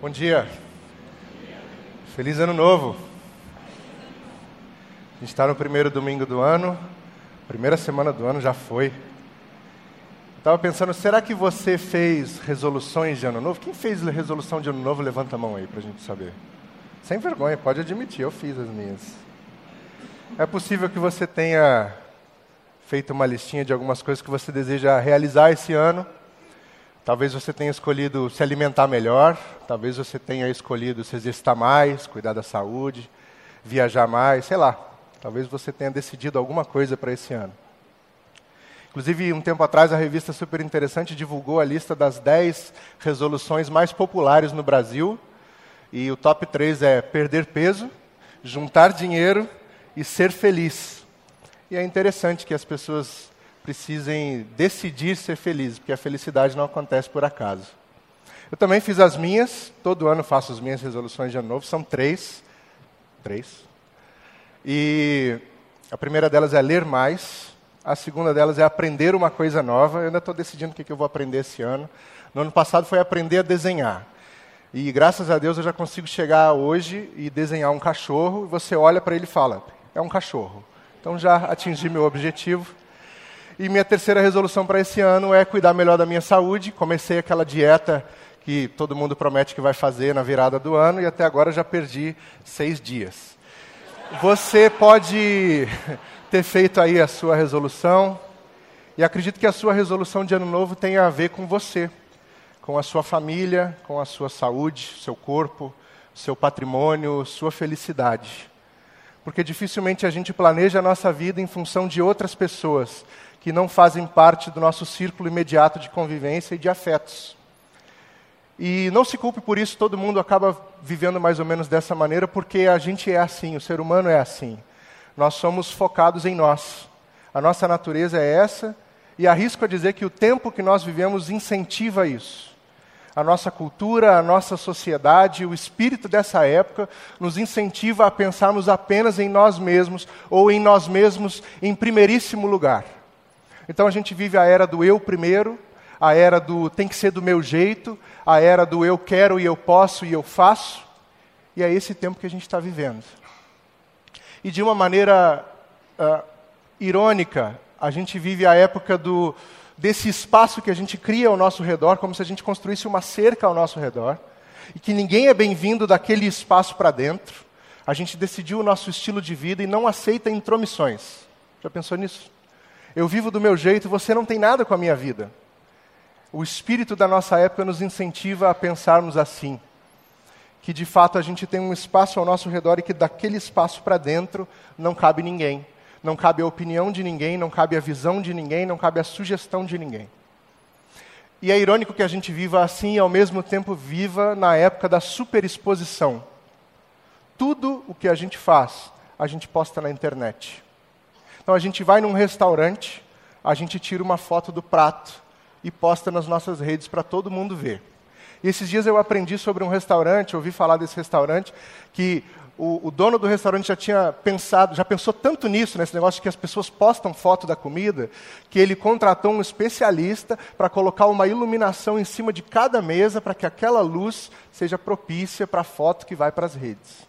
Bom dia. Feliz ano novo. A gente está no primeiro domingo do ano, primeira semana do ano já foi. Estava pensando, será que você fez resoluções de ano novo? Quem fez resolução de ano novo, levanta a mão aí para a gente saber. Sem vergonha, pode admitir, eu fiz as minhas. É possível que você tenha feito uma listinha de algumas coisas que você deseja realizar esse ano Talvez você tenha escolhido se alimentar melhor, talvez você tenha escolhido se exercitar mais, cuidar da saúde, viajar mais, sei lá. Talvez você tenha decidido alguma coisa para esse ano. Inclusive, um tempo atrás, a revista Super Interessante divulgou a lista das 10 resoluções mais populares no Brasil. E o top 3 é perder peso, juntar dinheiro e ser feliz. E é interessante que as pessoas precisem decidir ser felizes, porque a felicidade não acontece por acaso. Eu também fiz as minhas, todo ano faço as minhas resoluções de ano novo, são três. Três. E a primeira delas é ler mais, a segunda delas é aprender uma coisa nova. Eu ainda estou decidindo o que, que eu vou aprender esse ano. No ano passado foi aprender a desenhar. E graças a Deus eu já consigo chegar hoje e desenhar um cachorro, você olha para ele e fala: é um cachorro. Então já atingi meu objetivo. E minha terceira resolução para esse ano é cuidar melhor da minha saúde. Comecei aquela dieta que todo mundo promete que vai fazer na virada do ano e até agora já perdi seis dias. Você pode ter feito aí a sua resolução e acredito que a sua resolução de ano novo tenha a ver com você, com a sua família, com a sua saúde, seu corpo, seu patrimônio, sua felicidade. Porque dificilmente a gente planeja a nossa vida em função de outras pessoas que não fazem parte do nosso círculo imediato de convivência e de afetos. E não se culpe por isso, todo mundo acaba vivendo mais ou menos dessa maneira, porque a gente é assim, o ser humano é assim. Nós somos focados em nós. A nossa natureza é essa, e arrisco a dizer que o tempo que nós vivemos incentiva isso. A nossa cultura, a nossa sociedade, o espírito dessa época nos incentiva a pensarmos apenas em nós mesmos, ou em nós mesmos em primeiríssimo lugar. Então a gente vive a era do eu primeiro, a era do tem que ser do meu jeito, a era do eu quero e eu posso e eu faço. E é esse tempo que a gente está vivendo. E de uma maneira uh, irônica, a gente vive a época do, desse espaço que a gente cria ao nosso redor, como se a gente construísse uma cerca ao nosso redor, e que ninguém é bem-vindo daquele espaço para dentro. A gente decidiu o nosso estilo de vida e não aceita intromissões. Já pensou nisso? Eu vivo do meu jeito, você não tem nada com a minha vida. O espírito da nossa época nos incentiva a pensarmos assim. Que de fato a gente tem um espaço ao nosso redor e que daquele espaço para dentro não cabe ninguém. Não cabe a opinião de ninguém, não cabe a visão de ninguém, não cabe a sugestão de ninguém. E é irônico que a gente viva assim e ao mesmo tempo viva na época da superexposição. Tudo o que a gente faz, a gente posta na internet. Então a gente vai num restaurante, a gente tira uma foto do prato e posta nas nossas redes para todo mundo ver. E esses dias eu aprendi sobre um restaurante, ouvi falar desse restaurante, que o, o, dono do restaurante já tinha pensado, já pensou tanto nisso, nesse negócio de que as pessoas postam foto da comida, que ele contratou um especialista para colocar uma iluminação em cima de cada mesa para que aquela luz seja propícia para a foto que vai para as redes.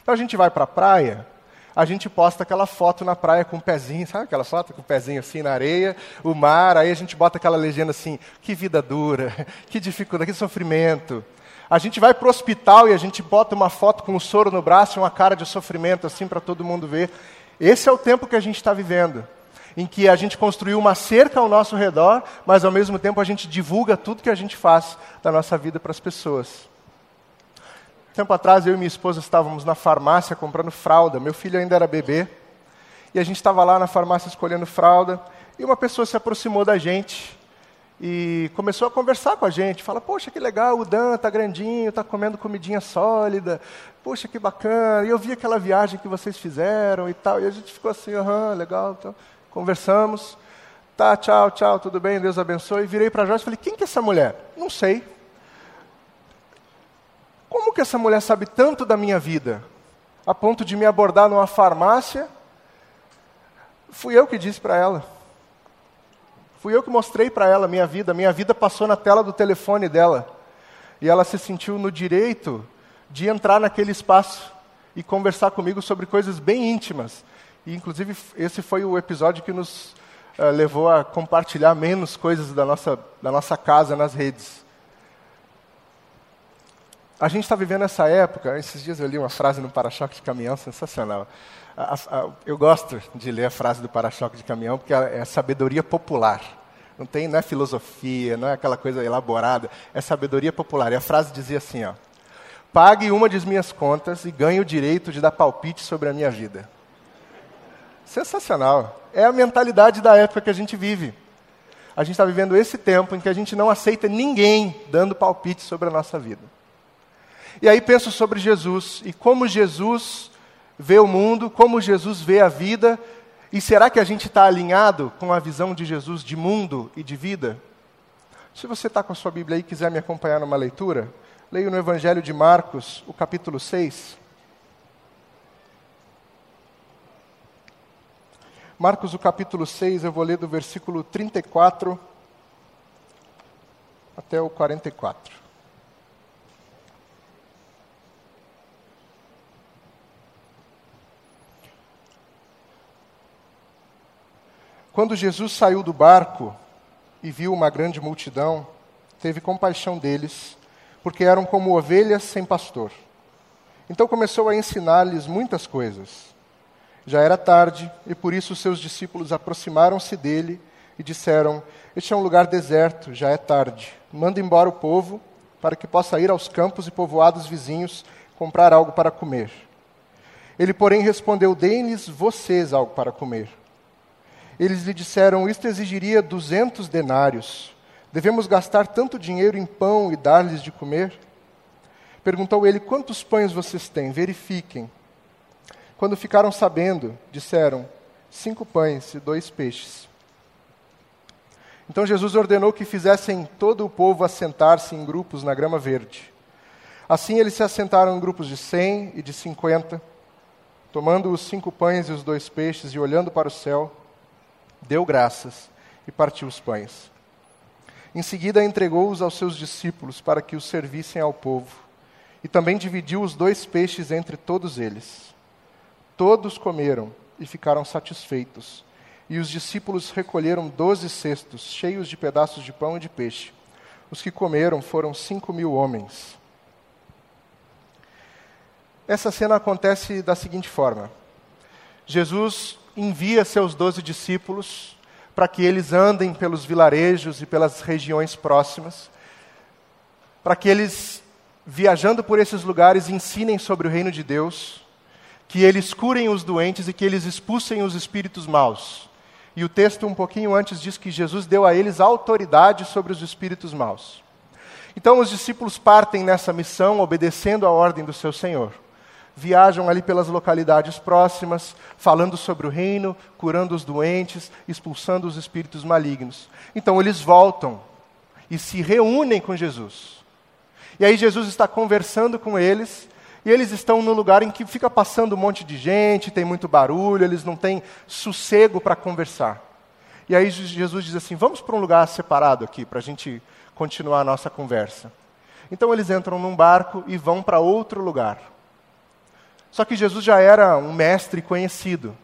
Então a gente vai para a praia, a gente posta aquela foto na praia com o pezinho, sabe aquela foto com o pezinho assim na areia, o mar, aí a gente bota aquela legenda assim, que vida dura, que dificuldade, que sofrimento. A gente vai para o hospital e a gente bota uma foto com o soro no braço e uma cara de sofrimento assim para todo mundo ver. Esse é o tempo que a gente está vivendo, em que a gente construiu uma cerca ao nosso redor, mas ao mesmo tempo a gente divulga tudo que a gente faz da nossa vida para as pessoas. Tempo atrás, eu e minha esposa estávamos na farmácia comprando fralda. Meu filho ainda era bebê. E a gente estava lá na farmácia escolhendo fralda. E uma pessoa se aproximou da gente e começou a conversar com a gente. Fala, poxa, que legal, o Dan está grandinho, está comendo comidinha sólida. Poxa, que bacana. E eu vi aquela viagem que vocês fizeram e tal. E a gente ficou assim, aham, legal. Então, conversamos. Tá, tchau, tchau, tudo bem, Deus abençoe. E virei para Joyce e falei, quem que é essa mulher? Não sei. Que essa mulher sabe tanto da minha vida? A ponto de me abordar numa farmácia? Fui eu que disse para ela. Fui eu que mostrei para ela minha vida. Minha vida passou na tela do telefone dela. e ela se sentiu no direito de entrar naquele espaço e conversar comigo sobre coisas bem íntimas. E, inclusive, esse foi o episódio que nos uh, levou a compartilhar menos coisas da nossa, da nossa casa nas redes. A gente está vivendo essa época, esses dias eu li uma frase no para-choque de caminhão sensacional. A, a, eu gosto de ler a frase do para-choque de caminhão porque é sabedoria popular. Não tem, não é filosofia, não é aquela coisa elaborada, é sabedoria popular. E a frase dizia assim, ó: Pague uma de minhas contas e ganhe o direito de dar palpite sobre a minha vida. Sensacional. É a mentalidade da época que a gente vive. A gente está vivendo esse tempo em que a gente não aceita ninguém dando palpite sobre a nossa vida. E aí penso sobre Jesus e como Jesus vê o mundo, como Jesus vê a vida, e será que a gente está alinhado com a visão de Jesus de mundo e de vida? Se você está com a sua Bíblia aí e quiser me acompanhar numa leitura, leio no Evangelho de Marcos, o capítulo 6. Marcos, o capítulo 6, eu vou ler do versículo 34 até o 44. Quando Jesus saiu do barco e viu uma grande multidão, teve compaixão deles, porque eram como ovelhas sem pastor. Então começou a ensinar-lhes muitas coisas. Já era tarde, e por isso seus discípulos aproximaram-se dele e disseram: Este é um lugar deserto, já é tarde. Manda embora o povo, para que possa ir aos campos e povoados vizinhos comprar algo para comer. Ele, porém, respondeu: Deem-lhes vocês algo para comer. Eles lhe disseram: Isto exigiria duzentos denários. Devemos gastar tanto dinheiro em pão e dar-lhes de comer? Perguntou ele: Quantos pães vocês têm? Verifiquem. Quando ficaram sabendo, disseram: cinco pães e dois peixes. Então Jesus ordenou que fizessem todo o povo assentar-se em grupos na grama verde. Assim eles se assentaram em grupos de cem e de cinquenta, tomando os cinco pães e os dois peixes e olhando para o céu, deu graças e partiu os pães. Em seguida entregou-os aos seus discípulos para que os servissem ao povo, e também dividiu os dois peixes entre todos eles. Todos comeram e ficaram satisfeitos. E os discípulos recolheram doze cestos, cheios de pedaços de pão e de peixe. Os que comeram foram cinco mil homens. Essa cena acontece da seguinte forma: Jesus envia seus doze discípulos para que eles andem pelos vilarejos e pelas regiões próximas, para que eles, viajando por esses lugares, ensinem sobre o reino de Deus que eles curem os doentes e que eles expulsem os espíritos maus. E o texto, um pouquinho antes, diz que Jesus deu a eles autoridade sobre os espíritos maus. Então, os discípulos partem nessa missão, obedecendo a ordem do seu Senhor. Viajam ali pelas localidades próximas, falando sobre o reino, curando os doentes, expulsando os espíritos malignos. Então, eles voltam e se reúnem com Jesus. E aí, Jesus está conversando com eles e eles estão num lugar em que fica passando um monte de gente, tem muito barulho, eles não têm sossego para conversar. E aí Jesus diz assim: vamos para um lugar separado aqui, para a gente continuar a nossa conversa. Então eles entram num barco e vão para outro lugar. Só que Jesus já era um mestre conhecido.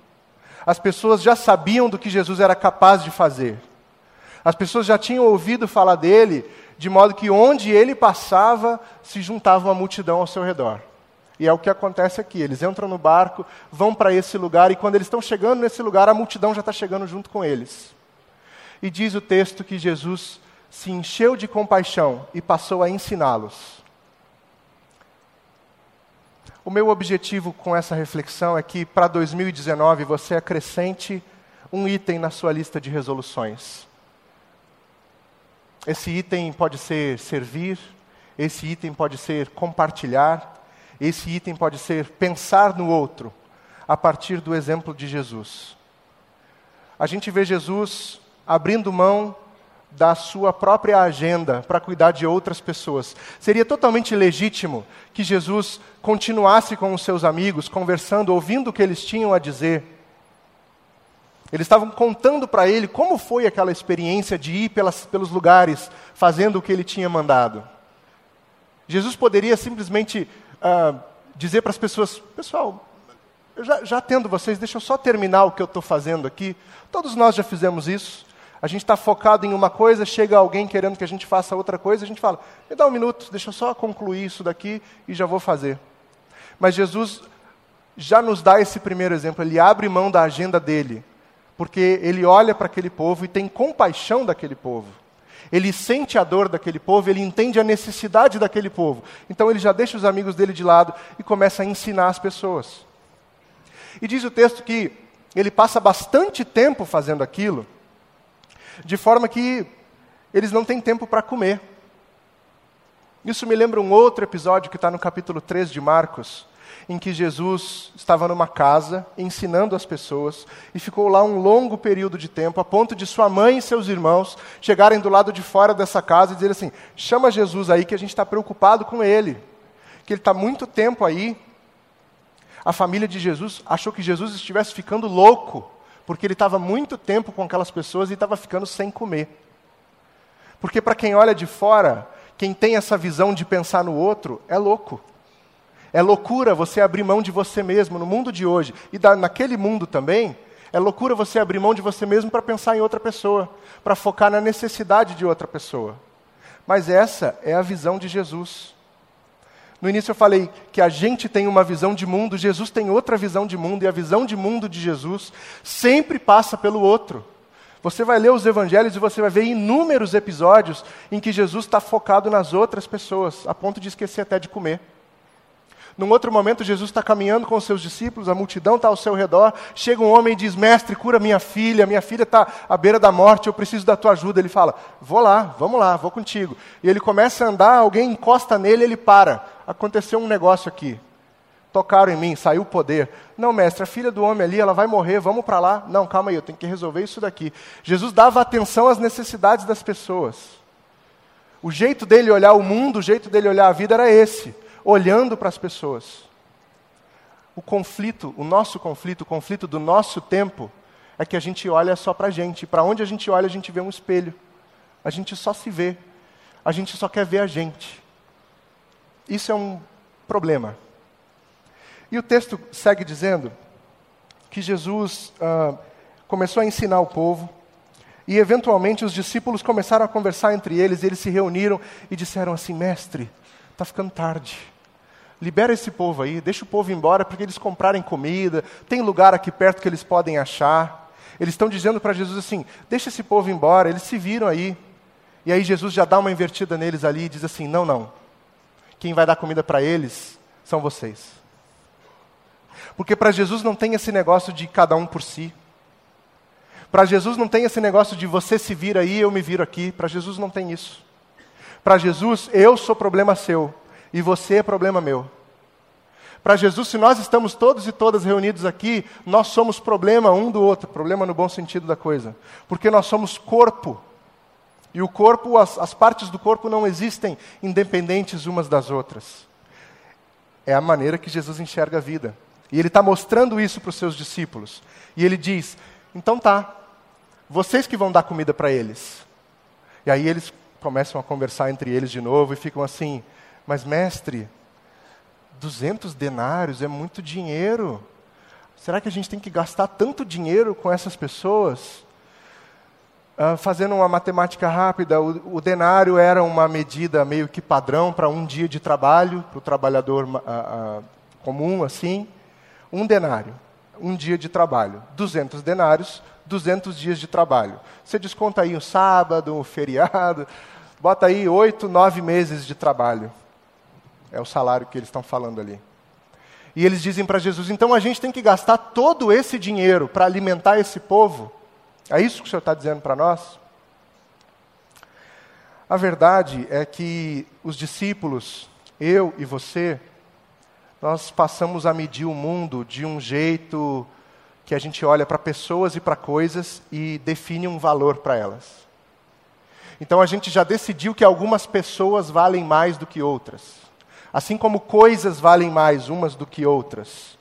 As pessoas já sabiam do que Jesus era capaz de fazer. As pessoas já tinham ouvido falar dele, de modo que onde ele passava, se juntava uma multidão ao seu redor. E é o que acontece aqui. Eles entram no barco, vão para esse lugar, e quando eles estão chegando nesse lugar, a multidão já está chegando junto com eles. E diz o texto que Jesus se encheu de compaixão e passou a ensiná-los. O meu objetivo com essa reflexão é que para 2019 você acrescente um item na sua lista de resoluções. Esse item pode ser servir, esse item pode ser compartilhar, esse item pode ser pensar no outro, a partir do exemplo de Jesus. A gente vê Jesus abrindo mão da sua própria agenda para cuidar de outras pessoas. Seria totalmente legítimo que Jesus continuasse com os seus amigos, conversando, ouvindo o que eles tinham a dizer. Eles estavam contando para ele como foi aquela experiência de ir pelas, pelos lugares, fazendo o que ele tinha mandado. Jesus poderia simplesmente uh, dizer para as pessoas: Pessoal, eu já, já atendo vocês, deixa eu só terminar o que eu estou fazendo aqui. Todos nós já fizemos isso. A gente está focado em uma coisa, chega alguém querendo que a gente faça outra coisa, a gente fala: Me dá um minuto, deixa eu só concluir isso daqui e já vou fazer. Mas Jesus já nos dá esse primeiro exemplo, ele abre mão da agenda dele, porque ele olha para aquele povo e tem compaixão daquele povo. Ele sente a dor daquele povo, ele entende a necessidade daquele povo. Então ele já deixa os amigos dele de lado e começa a ensinar as pessoas. E diz o texto que ele passa bastante tempo fazendo aquilo, de forma que eles não têm tempo para comer. Isso me lembra um outro episódio que está no capítulo 3 de Marcos, em que Jesus estava numa casa ensinando as pessoas e ficou lá um longo período de tempo, a ponto de sua mãe e seus irmãos chegarem do lado de fora dessa casa e dizer assim: chama Jesus aí que a gente está preocupado com ele, que ele está muito tempo aí. A família de Jesus achou que Jesus estivesse ficando louco, porque ele estava muito tempo com aquelas pessoas e estava ficando sem comer. Porque para quem olha de fora, quem tem essa visão de pensar no outro, é louco. É loucura você abrir mão de você mesmo no mundo de hoje. E da, naquele mundo também, é loucura você abrir mão de você mesmo para pensar em outra pessoa, para focar na necessidade de outra pessoa. Mas essa é a visão de Jesus. No início eu falei que a gente tem uma visão de mundo, Jesus tem outra visão de mundo, e a visão de mundo de Jesus sempre passa pelo outro. Você vai ler os evangelhos e você vai ver inúmeros episódios em que Jesus está focado nas outras pessoas, a ponto de esquecer até de comer. Num outro momento, Jesus está caminhando com os seus discípulos, a multidão está ao seu redor. Chega um homem e diz: Mestre, cura minha filha, minha filha está à beira da morte, eu preciso da tua ajuda. Ele fala: Vou lá, vamos lá, vou contigo. E ele começa a andar, alguém encosta nele, ele para. Aconteceu um negócio aqui. Tocaram em mim, saiu o poder. Não, mestre, a filha do homem ali, ela vai morrer, vamos para lá. Não, calma aí, eu tenho que resolver isso daqui. Jesus dava atenção às necessidades das pessoas. O jeito dele olhar o mundo, o jeito dele olhar a vida era esse olhando para as pessoas. O conflito, o nosso conflito, o conflito do nosso tempo, é que a gente olha só para a gente. Para onde a gente olha, a gente vê um espelho. A gente só se vê. A gente só quer ver a gente. Isso é um problema. E o texto segue dizendo que Jesus ah, começou a ensinar o povo, e eventualmente os discípulos começaram a conversar entre eles, e eles se reuniram e disseram assim: Mestre, está ficando tarde. Libera esse povo aí, deixa o povo embora porque eles comprarem comida, tem lugar aqui perto que eles podem achar. Eles estão dizendo para Jesus assim: deixa esse povo embora, eles se viram aí. E aí Jesus já dá uma invertida neles ali e diz assim: não, não. Quem vai dar comida para eles são vocês. Porque para Jesus não tem esse negócio de cada um por si. Para Jesus não tem esse negócio de você se vir aí, eu me viro aqui. Para Jesus não tem isso. Para Jesus, eu sou problema seu e você é problema meu. Para Jesus, se nós estamos todos e todas reunidos aqui, nós somos problema um do outro, problema no bom sentido da coisa, porque nós somos corpo. E o corpo, as, as partes do corpo não existem independentes umas das outras. É a maneira que Jesus enxerga a vida. E ele está mostrando isso para os seus discípulos. E ele diz: então tá, vocês que vão dar comida para eles. E aí eles começam a conversar entre eles de novo e ficam assim: Mas, mestre, 200 denários é muito dinheiro. Será que a gente tem que gastar tanto dinheiro com essas pessoas? Uh, fazendo uma matemática rápida, o, o, denário era uma medida meio que padrão para um dia de trabalho, para o trabalhador uh, uh, comum, assim. Um denário, um dia de trabalho. 200 denários, 200 dias de trabalho. Você desconta aí o sábado, o feriado, bota aí oito, nove meses de trabalho. É o salário que eles estão falando ali. E eles dizem para Jesus: então a gente tem que gastar todo esse dinheiro para alimentar esse povo? É isso que o Senhor está dizendo para nós? A verdade é que os discípulos, eu e você, nós passamos a medir o mundo de um jeito que a gente olha para pessoas e para coisas e define um valor para elas. Então a gente já decidiu que algumas pessoas valem mais do que outras. Assim como coisas valem mais umas do que outras.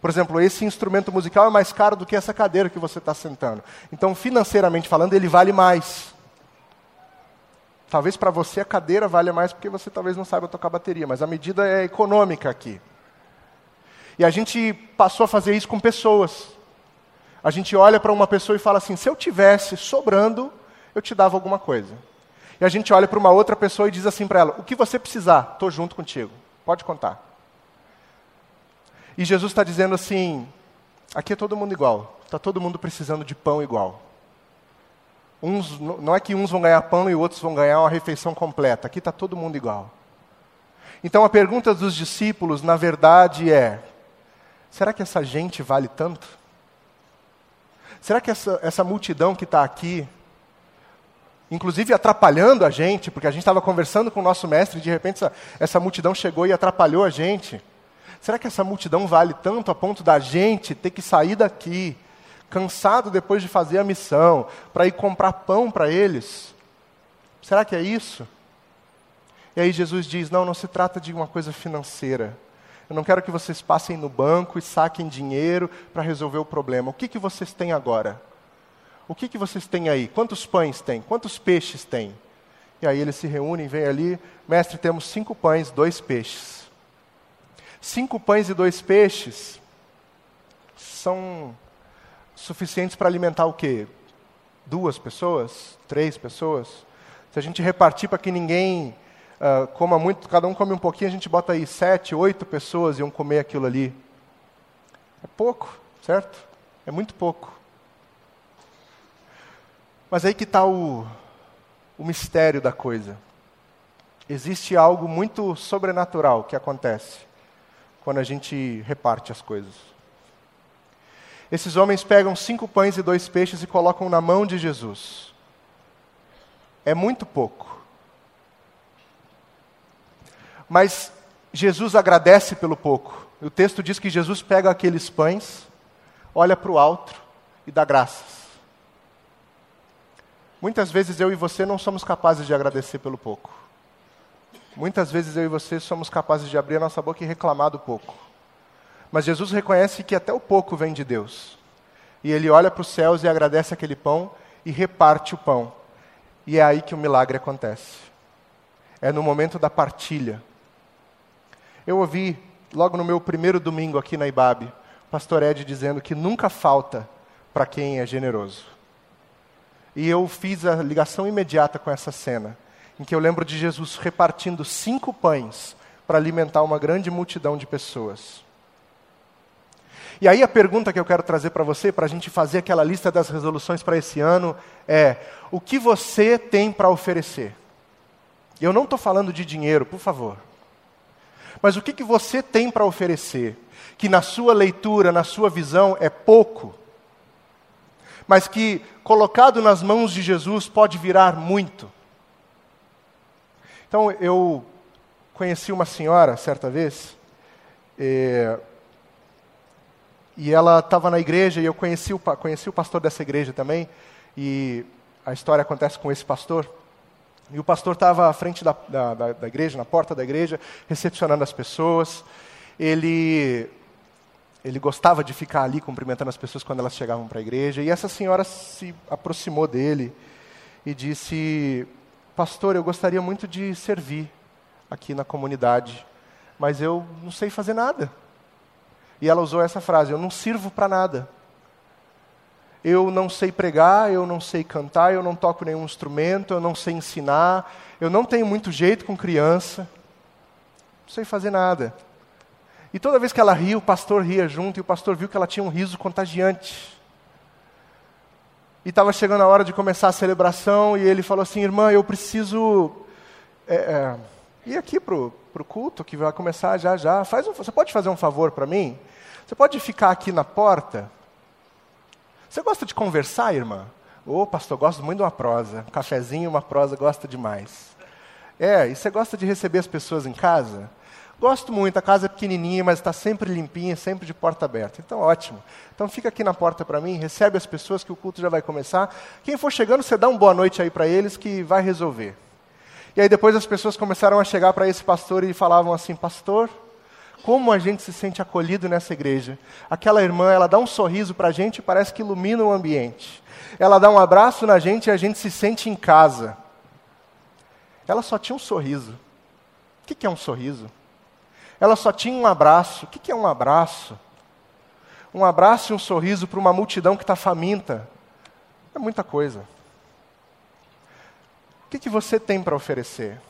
Por exemplo, esse instrumento musical é mais caro do que essa cadeira que você está sentando. Então, financeiramente falando, ele vale mais. Talvez para você a cadeira valha mais porque você talvez não saiba tocar bateria, mas a medida é econômica aqui. E a gente passou a fazer isso com pessoas. A gente olha para uma pessoa e fala assim: se eu tivesse sobrando, eu te dava alguma coisa. E a gente olha para uma outra pessoa e diz assim para ela: o que você precisar, estou junto contigo, pode contar. E Jesus está dizendo assim: aqui é todo mundo igual, está todo mundo precisando de pão igual. Uns, não é que uns vão ganhar pão e outros vão ganhar uma refeição completa. Aqui está todo mundo igual. Então a pergunta dos discípulos, na verdade, é: será que essa gente vale tanto? Será que essa, essa multidão que está aqui, inclusive atrapalhando a gente, porque a gente estava conversando com o nosso mestre e de repente essa, essa multidão chegou e atrapalhou a gente? Será que essa multidão vale tanto a ponto da gente ter que sair daqui, cansado depois de fazer a missão, para ir comprar pão para eles? Será que é isso? E aí Jesus diz: não, não se trata de uma coisa financeira. Eu não quero que vocês passem no banco e saquem dinheiro para resolver o problema. O que, que vocês têm agora? O que, que vocês têm aí? Quantos pães tem? Quantos peixes tem? E aí eles se reúnem, vêm ali, mestre, temos cinco pães, dois peixes. Cinco pães e dois peixes são suficientes para alimentar o quê? Duas pessoas? Três pessoas? Se a gente repartir para que ninguém uh, coma muito, cada um come um pouquinho, a gente bota aí sete, oito pessoas iam comer aquilo ali. É pouco, certo? É muito pouco. Mas aí que está o, o mistério da coisa. Existe algo muito sobrenatural que acontece quando a gente reparte as coisas. Esses homens pegam cinco pães e dois peixes e colocam na mão de Jesus. É muito pouco. Mas Jesus agradece pelo pouco. O texto diz que Jesus pega aqueles pães, olha para o alto e dá graças. Muitas vezes eu e você não somos capazes de agradecer pelo pouco. Muitas vezes eu e você somos capazes de abrir a nossa boca e reclamar do pouco. Mas Jesus reconhece que até o pouco vem de Deus. E ele olha para os céus e agradece aquele pão e reparte o pão. E é aí que o milagre acontece. É no momento da partilha. Eu ouvi, logo no meu primeiro domingo aqui na IBAB, o pastor Ed dizendo que nunca falta para quem é generoso. E eu fiz a ligação imediata com essa cena, em que eu lembro de Jesus repartindo cinco pães para alimentar uma grande multidão de pessoas. E aí a pergunta que eu quero trazer para você, para a gente fazer aquela lista das resoluções para esse ano, é: o que você tem para oferecer? Eu não estou falando de dinheiro, por favor. Mas o que, que você tem para oferecer? Que na sua leitura, na sua visão, é pouco, mas que colocado nas mãos de Jesus pode virar muito. Então, eu conheci uma senhora certa vez, e, e ela estava na igreja, e eu conheci o, conheci o pastor dessa igreja também, e a história acontece com esse pastor. E o pastor estava à frente da, da, da, igreja, na porta da igreja, recepcionando as pessoas. Ele, ele gostava de ficar ali cumprimentando as pessoas quando elas chegavam para a igreja. E essa senhora se aproximou dele e disse: Pastor, eu gostaria muito de servir aqui na comunidade, mas eu não sei fazer nada. E ela usou essa frase: Eu não sirvo para nada eu não sei pregar, eu não sei cantar, eu não toco nenhum instrumento, eu não sei ensinar, eu não tenho muito jeito com criança, não sei fazer nada. E toda vez que ela ria, o pastor ria junto, e o pastor viu que ela tinha um riso contagiante. E estava chegando a hora de começar a celebração, e ele falou assim: Irmã, eu preciso é, é, ir aqui para o culto, que vai começar já já. Faz um, você pode fazer um favor para mim? Você pode ficar aqui na porta? Você gosta de conversar, irmã? Ô, oh, pastor, gosto muito de uma prosa. Um cafezinho, uma prosa, gosta demais. É, e você gosta de receber as pessoas em casa? Gosto muito, a casa é pequenininha, mas está sempre limpinha, sempre de porta aberta. Então, ótimo. Então, fica aqui na porta para mim, recebe as pessoas que o culto já vai começar. Quem for chegando, você dá uma boa noite aí para eles que vai resolver. E aí depois as pessoas começaram a chegar para esse pastor e falavam assim: Pastor, como a gente se sente acolhido nessa igreja. Aquela irmã, ela dá um sorriso para a gente e parece que ilumina o ambiente. Ela dá um abraço na gente e a gente se sente em casa. ela só tinha um sorriso. O que é um sorriso? Ela só tinha um abraço. O que é um abraço? Um abraço e um sorriso para uma multidão que está faminta. É muita coisa. O que, que você tem para oferecer?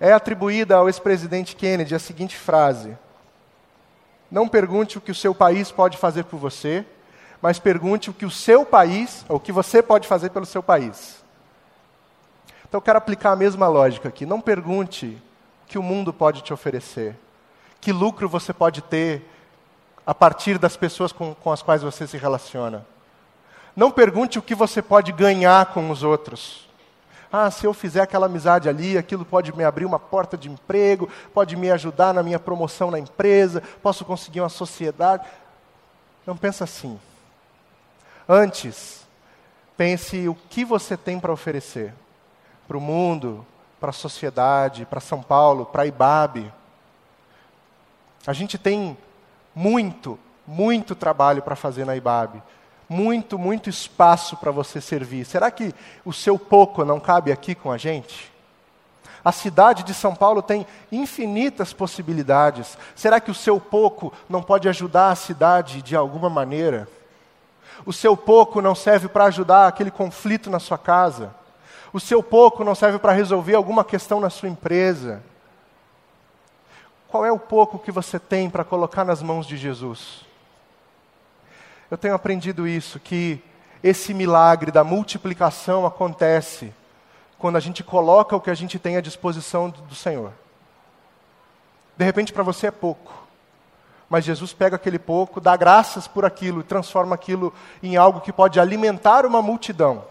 É atribuída ao ex-presidente Kennedy a seguinte frase: Não pergunte o que o seu país pode fazer por você, mas pergunte o que o seu país, ou o que você pode fazer pelo seu país. Então eu quero aplicar a mesma lógica aqui. Não pergunte que o mundo pode te oferecer? Que lucro você pode ter a partir das pessoas com, com as quais você se relaciona? Não pergunte o que você pode ganhar com os outros. Ah, se eu fizer aquela amizade ali, aquilo pode me abrir uma porta de emprego, pode me ajudar na minha promoção na empresa, posso conseguir uma sociedade. Não pensa assim. Antes, pense o que você tem para oferecer para o mundo, para a sociedade, para São Paulo, para Ibabe. A gente tem muito, muito trabalho para fazer na Ibabe. Muito, muito espaço para você servir. Será que o seu pouco não cabe aqui com a gente? A cidade de São Paulo tem infinitas possibilidades. Será que o seu pouco não pode ajudar a cidade de alguma maneira? O seu pouco não serve para ajudar aquele conflito na sua casa? O seu pouco não serve para resolver alguma questão na sua empresa. Qual é o pouco que você tem para colocar nas mãos de Jesus? Eu tenho aprendido isso, que esse milagre da multiplicação acontece quando a gente coloca o que a gente tem à disposição do Senhor. De repente, para você é pouco, mas Jesus pega aquele pouco, dá graças por aquilo e transforma aquilo em algo que pode alimentar uma multidão.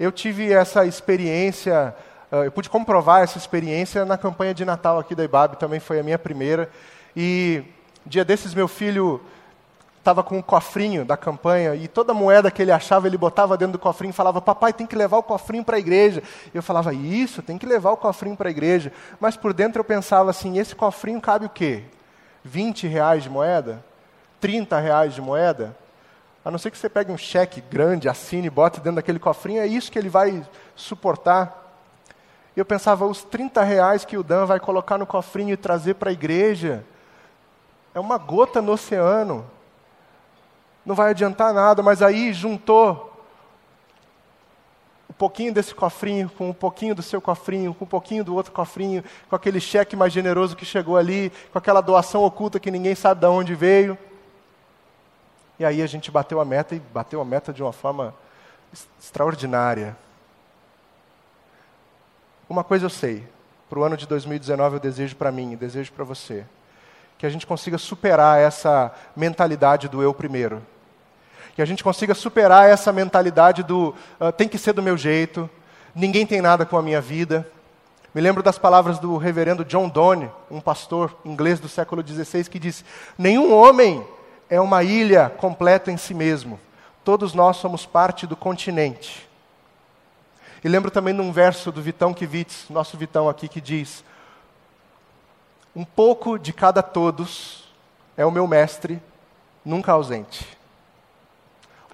Eu tive essa experiência, uh, eu pude comprovar essa experiência na campanha de Natal aqui da IBAB, também foi a minha primeira. E dia desses meu filho estava com um cofrinho da campanha e toda moeda que ele achava ele botava dentro do cofrinho e falava: Papai, tem que levar o cofrinho para a igreja. Eu falava: Isso, tem que levar o cofrinho para a igreja. Mas por dentro eu pensava assim: esse cofrinho cabe o quê? 20 reais de moeda? 30 reais de moeda? A não ser que você pegue um cheque grande, assine, bote dentro daquele cofrinho, é isso que ele vai suportar. Eu pensava, os 30 reais que o Dan vai colocar no cofrinho e trazer para a igreja, é uma gota no oceano. Não vai adiantar nada, mas aí juntou um pouquinho desse cofrinho, com um pouquinho do seu cofrinho, com um pouquinho do outro cofrinho, com aquele cheque mais generoso que chegou ali, com aquela doação oculta que ninguém sabe de onde veio. E aí a gente bateu a meta e bateu a meta de uma forma extraordinária. Uma coisa eu sei, para o ano de 2019 eu desejo para mim, desejo para você, que a gente consiga superar essa mentalidade do eu primeiro. Que a gente consiga superar essa mentalidade do uh, tem que ser do meu jeito, ninguém tem nada com a minha vida. Me lembro das palavras do reverendo John Donne, um pastor inglês do século XVI, que diz: Nenhum homem é uma ilha completa em si mesmo. Todos nós somos parte do continente. E lembro também de um verso do Vitão Kivitz, nosso Vitão aqui, que diz: Um pouco de cada todos é o meu mestre, nunca ausente.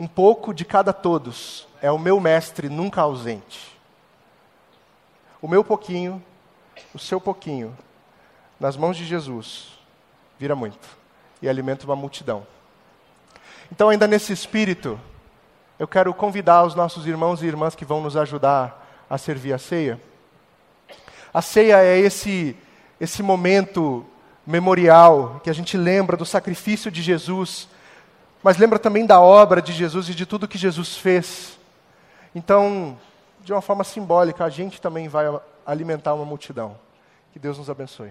Um pouco de cada todos é o meu mestre, nunca ausente. O meu pouquinho, o seu pouquinho, nas mãos de Jesus, vira muito e alimenta uma multidão. Então, ainda nesse espírito, eu quero convidar os nossos irmãos e irmãs que vão nos ajudar a servir a ceia. A ceia é esse, esse momento memorial que a gente lembra do sacrifício de Jesus, mas lembra também da obra de Jesus e de tudo que Jesus fez. Então, de uma forma simbólica, a gente também vai alimentar uma multidão. Que Deus nos abençoe.